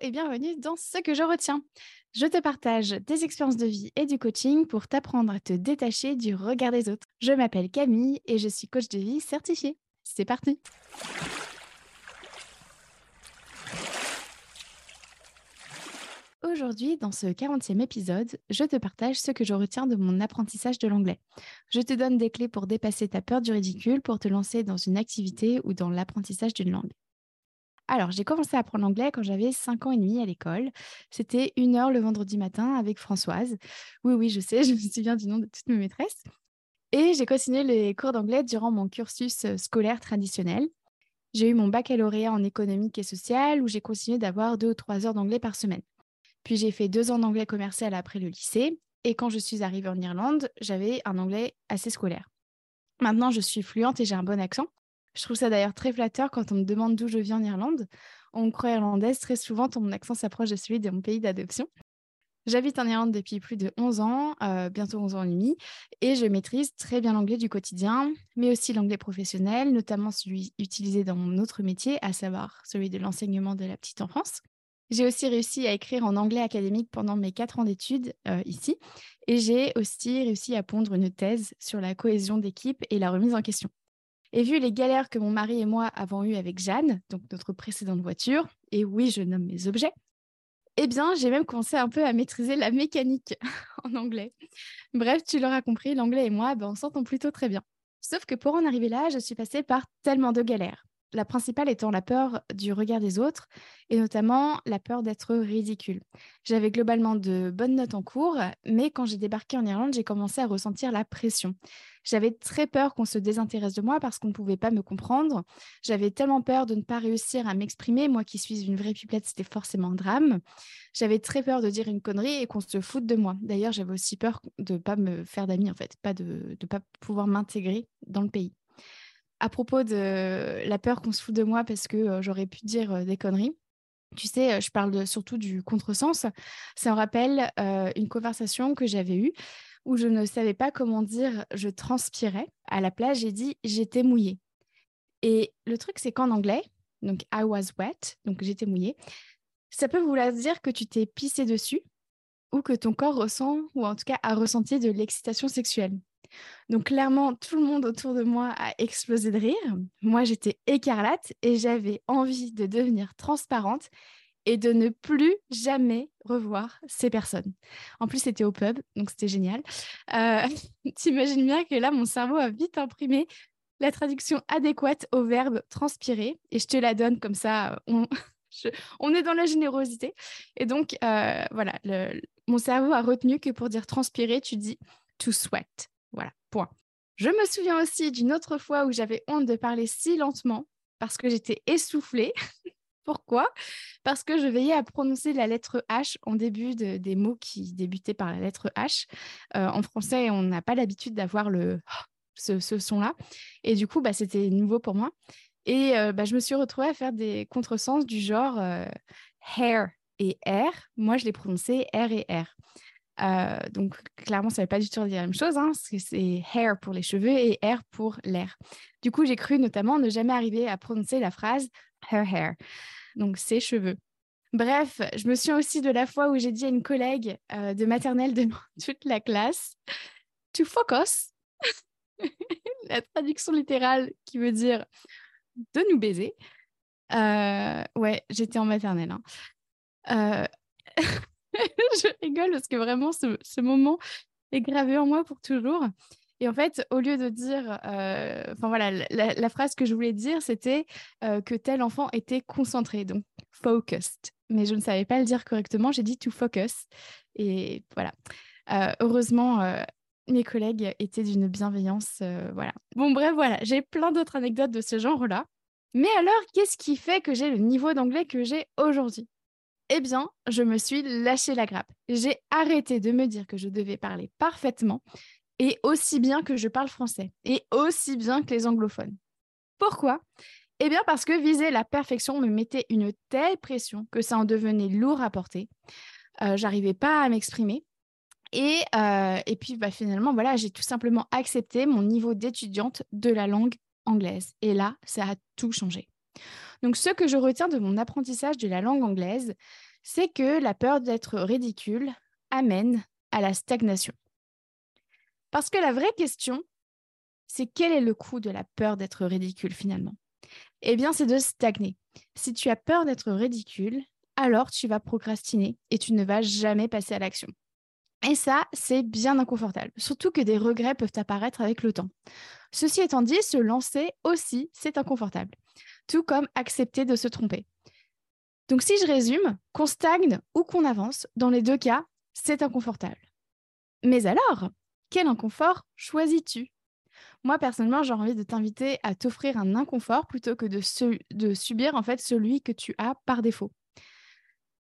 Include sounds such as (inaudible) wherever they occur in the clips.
et bienvenue dans Ce que je retiens. Je te partage des expériences de vie et du coaching pour t'apprendre à te détacher du regard des autres. Je m'appelle Camille et je suis coach de vie certifiée. C'est parti Aujourd'hui, dans ce 40e épisode, je te partage ce que je retiens de mon apprentissage de l'anglais. Je te donne des clés pour dépasser ta peur du ridicule pour te lancer dans une activité ou dans l'apprentissage d'une langue. Alors, j'ai commencé à apprendre l'anglais quand j'avais 5 ans et demi à l'école. C'était une heure le vendredi matin avec Françoise. Oui, oui, je sais, (laughs) je me souviens du nom de toutes mes maîtresses. Et j'ai continué les cours d'anglais durant mon cursus euh, scolaire traditionnel. J'ai eu mon baccalauréat en économique et sociale où j'ai continué d'avoir deux ou trois heures d'anglais par semaine. Puis j'ai fait deux ans d'anglais commercial après le lycée. Et quand je suis arrivée en Irlande, j'avais un anglais assez scolaire. Maintenant, je suis fluente et j'ai un bon accent. Je trouve ça d'ailleurs très flatteur quand on me demande d'où je viens en Irlande. On me croit irlandaise, très souvent mon accent s'approche de celui de mon pays d'adoption. J'habite en Irlande depuis plus de 11 ans, euh, bientôt 11 ans et demi, et je maîtrise très bien l'anglais du quotidien, mais aussi l'anglais professionnel, notamment celui utilisé dans mon autre métier, à savoir celui de l'enseignement de la petite enfance. J'ai aussi réussi à écrire en anglais académique pendant mes quatre ans d'études euh, ici, et j'ai aussi réussi à pondre une thèse sur la cohésion d'équipe et la remise en question. Et vu les galères que mon mari et moi avons eues avec Jeanne, donc notre précédente voiture, et oui, je nomme mes objets, eh bien, j'ai même commencé un peu à maîtriser la mécanique (laughs) en anglais. Bref, tu l'auras compris, l'anglais et moi, ben, on s'entend plutôt très bien. Sauf que pour en arriver là, je suis passée par tellement de galères la principale étant la peur du regard des autres et notamment la peur d'être ridicule. J'avais globalement de bonnes notes en cours, mais quand j'ai débarqué en Irlande, j'ai commencé à ressentir la pression. J'avais très peur qu'on se désintéresse de moi parce qu'on ne pouvait pas me comprendre. J'avais tellement peur de ne pas réussir à m'exprimer. Moi qui suis une vraie pipelette, c'était forcément un drame. J'avais très peur de dire une connerie et qu'on se foute de moi. D'ailleurs, j'avais aussi peur de ne pas me faire d'amis, en fait, pas de ne pas pouvoir m'intégrer dans le pays à propos de la peur qu'on se fout de moi parce que euh, j'aurais pu dire euh, des conneries. Tu sais, euh, je parle surtout du contresens. Ça me rappelle une conversation que j'avais eue où je ne savais pas comment dire je transpirais. À la plage, j'ai dit j'étais mouillée. Et le truc, c'est qu'en anglais, donc I was wet, donc j'étais mouillée, ça peut vouloir dire que tu t'es pissé dessus ou que ton corps ressent, ou en tout cas a ressenti de l'excitation sexuelle. Donc clairement, tout le monde autour de moi a explosé de rire. Moi, j'étais écarlate et j'avais envie de devenir transparente et de ne plus jamais revoir ces personnes. En plus, c'était au pub, donc c'était génial. Euh, (laughs) T'imagines bien que là, mon cerveau a vite imprimé la traduction adéquate au verbe transpirer et je te la donne comme ça. On, (laughs) est dans la générosité. Et donc, euh, voilà, mon cerveau a retenu que pour dire transpirer, tu dis to sweat. Voilà, point. Je me souviens aussi d'une autre fois où j'avais honte de parler si lentement parce que j'étais essoufflée. (laughs) Pourquoi? Parce que je veillais à prononcer la lettre H en début de, des mots qui débutaient par la lettre H. Euh, en français, on n'a pas l'habitude d'avoir le ce, son-là. Et du coup, bah, c'était nouveau pour moi. Et euh, bah, je me suis retrouvée à faire des contresens du genre euh, hair et R. Moi, je l'ai prononcé R et R. Euh, donc, clairement, ça ne veut pas du tout dire la même chose, hein, c'est hair pour les cheveux et air pour l'air. Du coup, j'ai cru notamment ne jamais arriver à prononcer la phrase her hair, donc ses cheveux. Bref, je me souviens aussi de la fois où j'ai dit à une collègue euh, de maternelle devant (laughs) toute la classe to focus, (laughs) la traduction littérale qui veut dire de nous baiser. Euh, ouais, j'étais en maternelle. Hein. (laughs) (laughs) je rigole parce que vraiment, ce, moment est gravé en moi pour toujours. Et en fait, au lieu de dire, euh, enfin voilà, la, phrase que je voulais dire, c'était euh, que tel enfant était concentré, donc focused. Mais je ne savais pas le dire correctement, j'ai dit to focus. Et voilà. Euh, heureusement, mes collègues étaient d'une bienveillance. voilà. Bon, bref, voilà, j'ai plein d'autres anecdotes de ce genre-là. Mais alors, qu'est-ce qui fait que j'ai le niveau d'anglais que j'ai aujourd'hui? Eh bien, je me suis lâché la grappe. J'ai arrêté de me dire que je devais parler parfaitement et aussi bien que je parle français et aussi bien que les anglophones. Pourquoi? Eh bien parce que viser la perfection me mettait une telle pression que ça en devenait lourd à porter. Euh, j'arrivais pas à m'exprimer. Et, euh, et puis bah, finalement, voilà, j'ai tout simplement accepté mon niveau d'étudiante de la langue anglaise. Et là, ça a tout changé. Donc, ce que je retiens de mon apprentissage de la langue anglaise, c'est que la peur d'être ridicule amène à la stagnation. Parce que la vraie question, c'est quel est le coût de la peur d'être ridicule finalement? Eh bien, c'est de stagner. Si tu as peur d'être ridicule, alors tu vas procrastiner et tu ne vas jamais passer à l'action. Et ça, c'est bien inconfortable, surtout que des regrets peuvent apparaître avec le temps. Ceci étant dit, se lancer aussi, c'est inconfortable, tout comme accepter de se tromper. Donc si je résume, qu'on stagne ou qu'on avance, dans les deux cas, c'est inconfortable. Mais alors, quel inconfort choisis-tu? Moi, personnellement, j'ai envie de t'inviter à t'offrir un inconfort plutôt que de, subir en fait celui que tu as par défaut.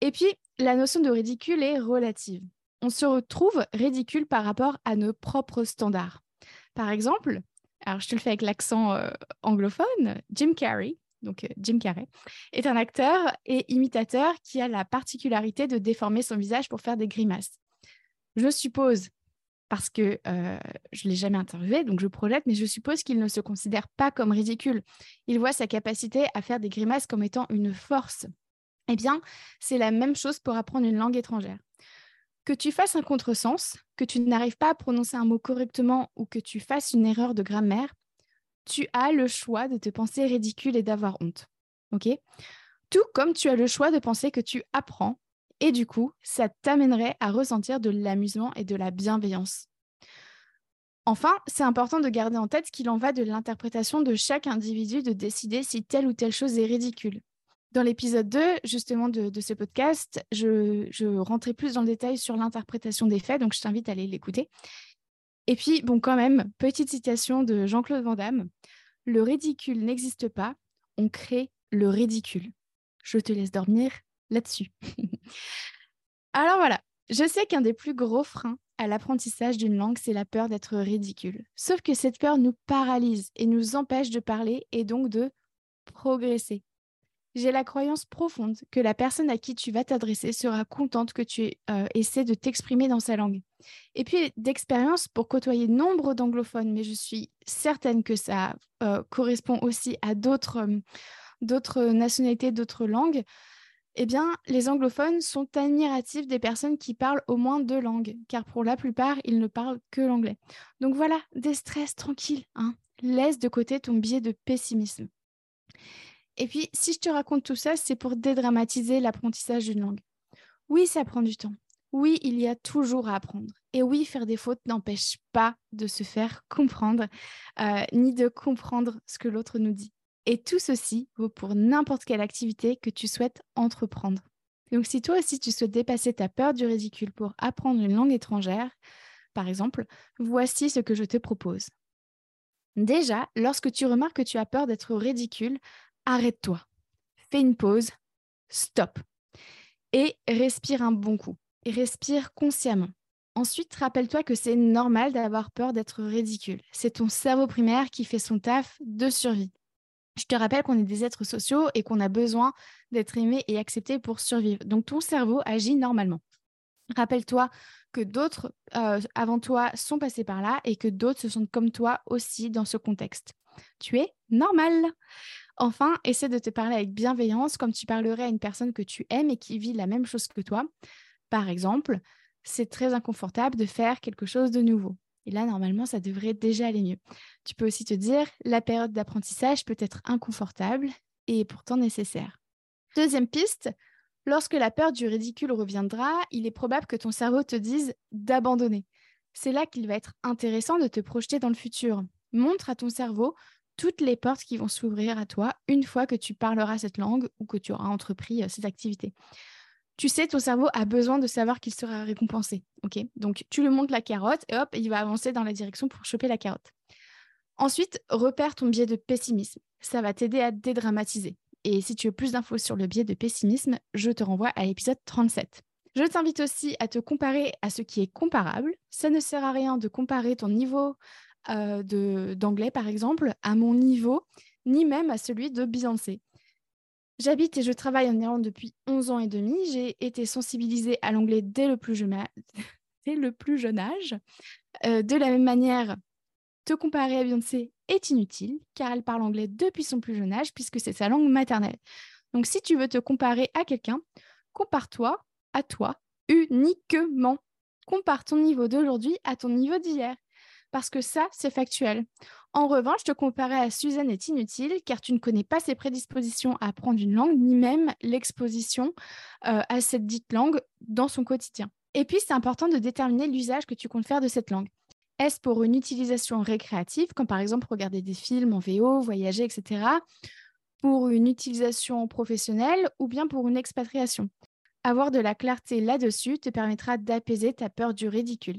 Et puis, la notion de ridicule est relative. On se retrouve ridicule par rapport à nos propres standards. Par exemple, alors je te le fais avec l'accent euh, anglophone, Jim Carrey, donc euh, Jim Carrey, est un acteur et imitateur qui a la particularité de déformer son visage pour faire des grimaces. Je suppose, parce que euh, je ne l'ai jamais interviewé, donc je projette, mais je suppose qu'il ne se considère pas comme ridicule. Il voit sa capacité à faire des grimaces comme étant une force. Eh bien, c'est la même chose pour apprendre une langue étrangère. Que tu fasses un contresens, que tu n'arrives pas à prononcer un mot correctement ou que tu fasses une erreur de grammaire, tu as le choix de te penser ridicule et d'avoir honte. OK? Tout comme tu as le choix de penser que tu apprends et du coup, ça t'amènerait à ressentir de l'amusement et de la bienveillance. Enfin, c'est important de garder en tête qu'il en va de l'interprétation de chaque individu de décider si telle ou telle chose est ridicule. Dans l'épisode 2, justement, de, ce podcast, je, je, rentrais plus dans le détail sur l'interprétation des faits, donc je t'invite à aller l'écouter. Et puis, bon, quand même, petite citation de Jean-Claude Van Damme. Le ridicule n'existe pas, on crée le ridicule. Je te laisse dormir là-dessus. (laughs) Alors voilà, je sais qu'un des plus gros freins à l'apprentissage d'une langue, c'est la peur d'être ridicule. Sauf que cette peur nous paralyse et nous empêche de parler et donc de progresser j'ai la croyance profonde que la personne à qui tu vas t'adresser sera contente que tu euh, essaies de t'exprimer dans sa langue. Et puis d'expérience pour côtoyer nombre d'anglophones, mais je suis certaine que ça euh, correspond aussi à d'autres d'autres nationalités, d'autres langues. Eh bien, les anglophones sont admiratifs des personnes qui parlent au moins deux langues, car pour la plupart, ils ne parlent que l'anglais. Donc voilà, des tranquille. Hein. Laisse de côté ton biais de pessimisme. Et puis, si je te raconte tout ça, c'est pour dédramatiser l'apprentissage d'une langue. Oui, ça prend du temps. Oui, il y a toujours à apprendre. Et oui, faire des fautes n'empêche pas de se faire comprendre, euh, ni de comprendre ce que l'autre nous dit. Et tout ceci vaut pour n'importe quelle activité que tu souhaites entreprendre. Donc si toi aussi tu souhaites dépasser ta peur du ridicule pour apprendre une langue étrangère, par exemple, voici ce que je te propose. Déjà, lorsque tu remarques que tu as peur d'être ridicule, arrête-toi, fais une pause, stop et respire un bon coup. Et respire consciemment. Ensuite, rappelle-toi que c'est normal d'avoir peur d'être ridicule. C'est ton cerveau primaire qui fait son taf de survie. Je te rappelle qu'on est des êtres sociaux et qu'on a besoin d'être aimé et accepté pour survivre. Donc ton cerveau agit normalement. Rappelle-toi que d'autres euh, avant toi sont passés par là et que d'autres se sentent comme toi aussi dans ce contexte. Tu es normal. Enfin, essaie de te parler avec bienveillance comme tu parlerais à une personne que tu aimes et qui vit la même chose que toi. Par exemple, c'est très inconfortable de faire quelque chose de nouveau. Et là, normalement, ça devrait déjà aller mieux. Tu peux aussi te dire, la période d'apprentissage peut être inconfortable et pourtant nécessaire. Deuxième piste, lorsque la peur du ridicule reviendra, il est probable que ton cerveau te dise d'abandonner. C'est là qu'il va être intéressant de te projeter dans le futur. Montre à ton cerveau toutes les portes qui vont s'ouvrir à toi une fois que tu parleras cette langue ou que tu auras entrepris euh, cette activité. Tu sais, ton cerveau a besoin de savoir qu'il sera récompensé. ok? Donc, tu lui montres la carotte et hop, il va avancer dans la direction pour choper la carotte. Ensuite, repère ton biais de pessimisme. Ça va t'aider à dédramatiser. Et si tu veux plus d'infos sur le biais de pessimisme, je te renvoie à l'épisode 37. Je t'invite aussi à te comparer à ce qui est comparable. Ça ne sert à rien de comparer ton niveau euh, d'anglais, par exemple, à mon niveau, ni même à celui de Beyoncé. J'habite et je travaille en Irlande depuis 11 ans et demi. J'ai été sensibilisée à l'anglais dès, le plus jeune (laughs) le plus jeune âge. Euh, de la même manière, te comparer à Beyoncé est inutile, car elle parle anglais depuis son plus jeune âge, puisque c'est sa langue maternelle. Donc si tu veux te comparer à quelqu'un, compare-toi à toi uniquement. Compare ton niveau d'aujourd'hui à ton niveau d'hier. Parce que ça, c'est factuel. En revanche, te comparer à Suzanne est inutile car tu ne connais pas ses prédispositions à apprendre une langue, ni même l'exposition euh, à cette dite langue dans son quotidien. Et puis, c'est important de déterminer l'usage que tu comptes faire de cette langue. Est-ce pour une utilisation récréative, comme par exemple regarder des films en VO, voyager, etc., pour une utilisation professionnelle ou bien pour une expatriation? Avoir de la clarté là-dessus te permettra d'apaiser ta peur du ridicule.